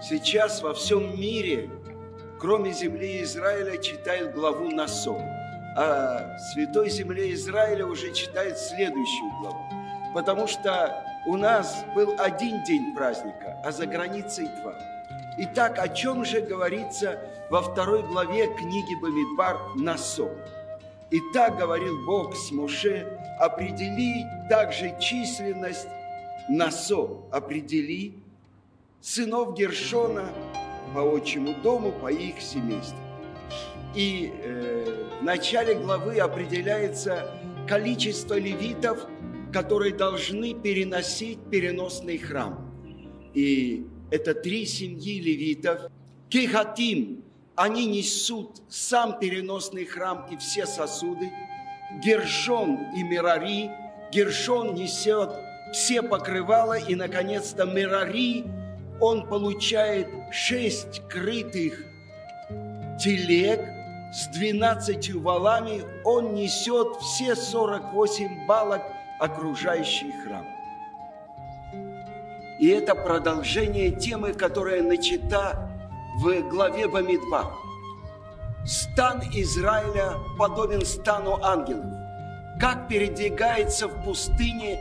Сейчас во всем мире, кроме земли Израиля, читают главу Насо. А святой земле Израиля уже читает следующую главу. Потому что у нас был один день праздника, а за границей два. Итак, о чем же говорится во второй главе книги Бамидбар Насо? И так говорил Бог с Моше, определи также численность Насо, определи сынов Гершона по отчему дому, по их семейству. И э, в начале главы определяется количество левитов, которые должны переносить переносный храм. И это три семьи левитов. Кехатим, они несут сам переносный храм и все сосуды. Гершон и Мирари, Гершон несет все покрывала, и, наконец-то, Мирари он получает шесть крытых телег с двенадцатью валами, он несет все 48 балок, окружающий храм. И это продолжение темы, которая начата в главе Бамидба. Стан Израиля подобен стану ангелов. Как передвигается в пустыне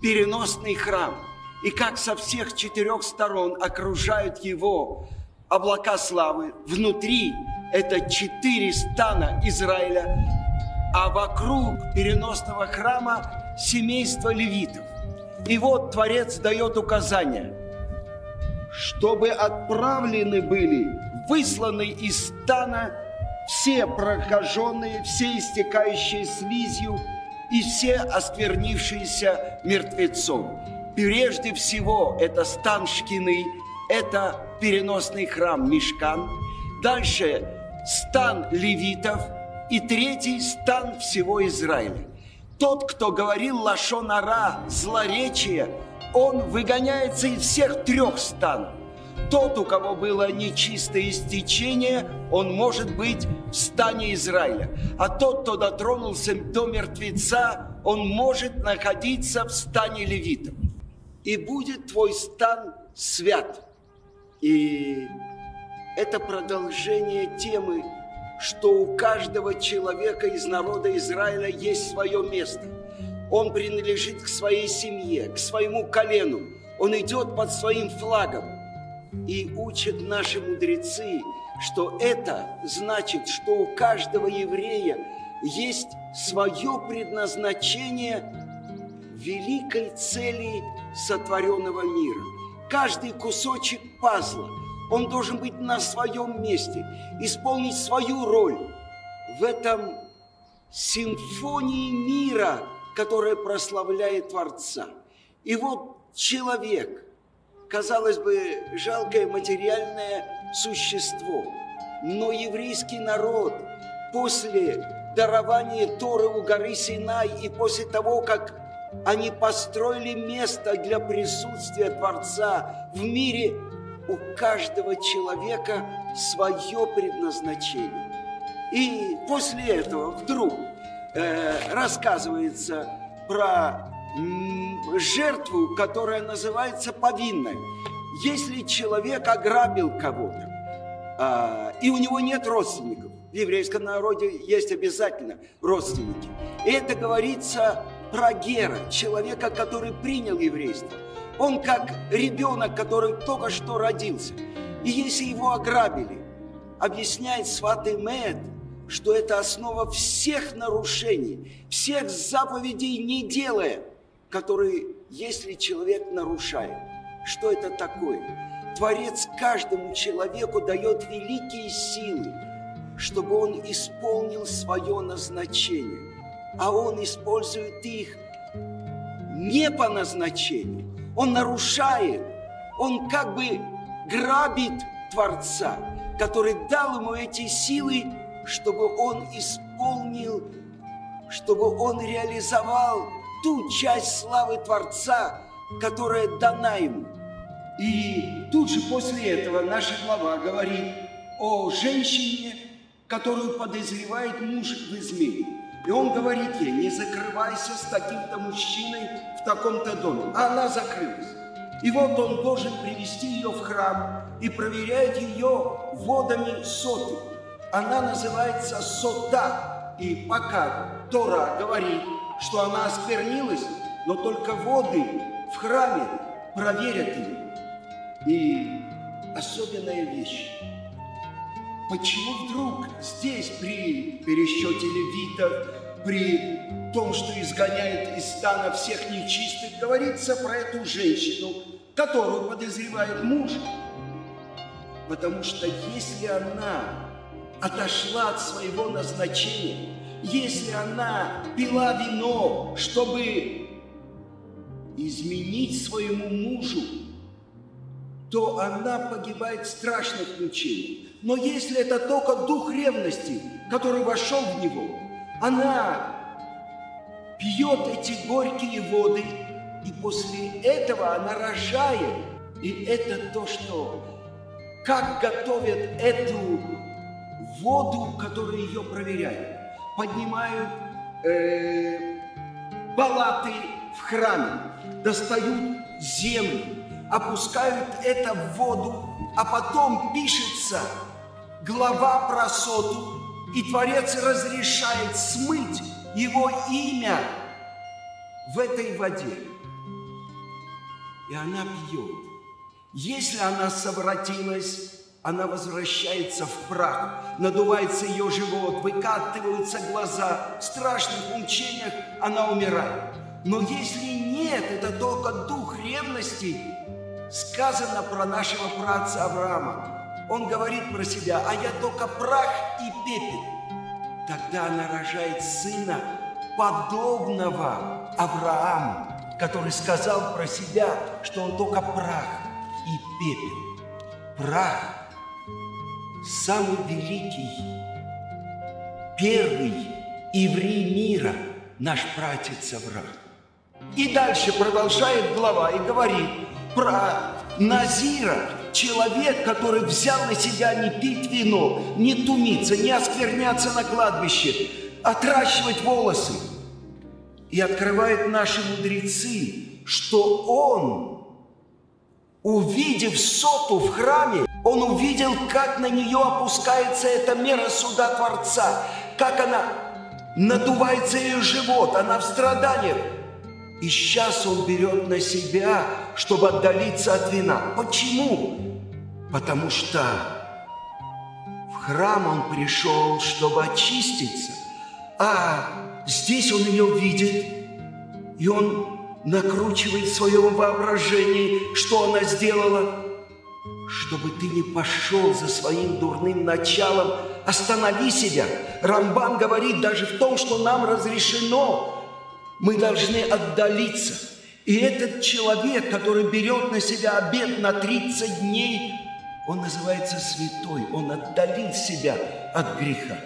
переносный храм – и как со всех четырех сторон окружают его облака славы. Внутри это четыре стана Израиля, а вокруг переносного храма семейство левитов. И вот Творец дает указания, чтобы отправлены были, высланы из стана все прокаженные, все истекающие слизью и все осквернившиеся мертвецом. Прежде всего, это стан Шкины, это переносный храм Мишкан. Дальше стан левитов. И третий стан всего Израиля. Тот, кто говорил лашонара, злоречие, он выгоняется из всех трех станов. Тот, у кого было нечистое истечение, он может быть в стане Израиля. А тот, кто дотронулся до мертвеца, он может находиться в стане левитов и будет твой стан свят. И это продолжение темы, что у каждого человека из народа Израиля есть свое место. Он принадлежит к своей семье, к своему колену. Он идет под своим флагом. И учат наши мудрецы, что это значит, что у каждого еврея есть свое предназначение великой цели сотворенного мира. Каждый кусочек пазла, он должен быть на своем месте, исполнить свою роль в этом симфонии мира, которая прославляет Творца. И вот человек, казалось бы, жалкое материальное существо, но еврейский народ после дарования Торы у горы Синай и после того, как они построили место для присутствия Творца в мире. У каждого человека свое предназначение. И после этого вдруг э, рассказывается про жертву, которая называется повинной. Если человек ограбил кого-то, э, и у него нет родственников, в еврейском народе есть обязательно родственники. И это говорится про Гера, человека, который принял еврейство. Он как ребенок, который только что родился. И если его ограбили, объясняет сваты Мед, что это основа всех нарушений, всех заповедей не делая, которые, если человек нарушает. Что это такое? Творец каждому человеку дает великие силы, чтобы он исполнил свое назначение а он использует их не по назначению. Он нарушает, он как бы грабит Творца, который дал ему эти силы, чтобы он исполнил, чтобы он реализовал ту часть славы Творца, которая дана ему. И тут же после этого наша глава говорит о женщине, которую подозревает муж в измене. И он говорит ей, не закрывайся с таким-то мужчиной в таком-то доме. А она закрылась. И вот он должен привести ее в храм и проверяет ее водами соты. Она называется сота. И пока Тора говорит, что она осквернилась, но только воды в храме проверят ее. И особенная вещь. Почему вдруг здесь при пересчете левитов, при том, что изгоняет из стана всех нечистых, говорится про эту женщину, которую подозревает муж? Потому что если она отошла от своего назначения, если она пила вино, чтобы изменить своему мужу, то она погибает в страшных мучениях. Но если это только дух ревности, который вошел в него, она пьет эти горькие воды, и после этого она рожает. И это то, что как готовят эту воду, которая ее проверяет. Поднимают э, в храме, достают землю, опускают это в воду, а потом пишется глава про соту, и Творец разрешает смыть его имя в этой воде. И она пьет. Если она совратилась, она возвращается в прах, надувается ее живот, выкатываются глаза, в страшных мучениях она умирает. Но если нет, это только дух ревности, сказано про нашего праца Авраама. Он говорит про себя, а я только прах и пепел. Тогда она рожает сына, подобного Аврааму, который сказал про себя, что он только прах и пепел. Прах – самый великий, первый еврей мира, наш пратец Авраам. И дальше продолжает глава и говорит про Назира, человек, который взял на себя не пить вино, не тумиться, не оскверняться на кладбище, отращивать волосы. И открывает наши мудрецы, что он, увидев соту в храме, он увидел, как на нее опускается эта мера суда Творца, как она надувается ее живот, она в страданиях. И сейчас он берет на себя, чтобы отдалиться от вина. Почему? Потому что в храм он пришел, чтобы очиститься, а здесь он ее видит, и он накручивает в своем воображении, что она сделала, чтобы ты не пошел за своим дурным началом, останови себя. Рамбан говорит даже в том, что нам разрешено мы должны отдалиться. И этот человек, который берет на себя обед на 30 дней, он называется святой, он отдалил себя от греха.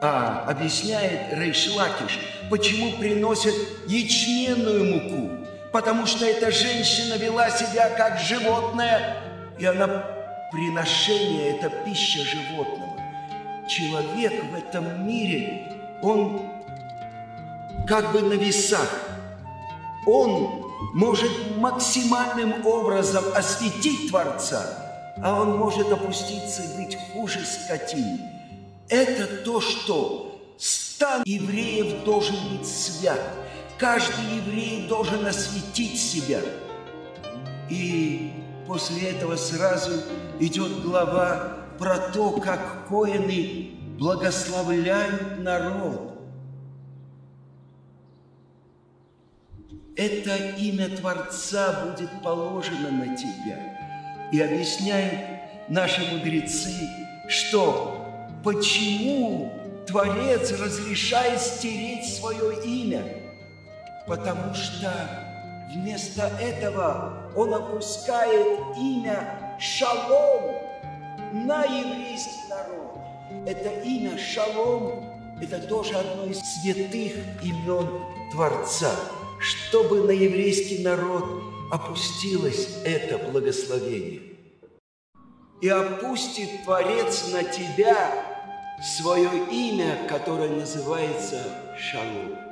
А объясняет Рейшлакиш, почему приносят ячменную муку. Потому что эта женщина вела себя как животное, и она приношение – это пища животного. Человек в этом мире, он как бы на весах. Он может максимальным образом осветить Творца, а он может опуститься и быть хуже скотины. Это то, что стан евреев должен быть свят. Каждый еврей должен осветить себя. И после этого сразу идет глава про то, как коины благословляют народ. Это имя Творца будет положено на тебя. И объясняют наши мудрецы, что почему Творец разрешает стереть свое имя, потому что вместо этого он опускает имя Шалом на еврейский народ. Это имя Шалом – это тоже одно из святых имен Творца чтобы на еврейский народ опустилось это благословение. И опустит Творец на тебя свое имя, которое называется Шалом.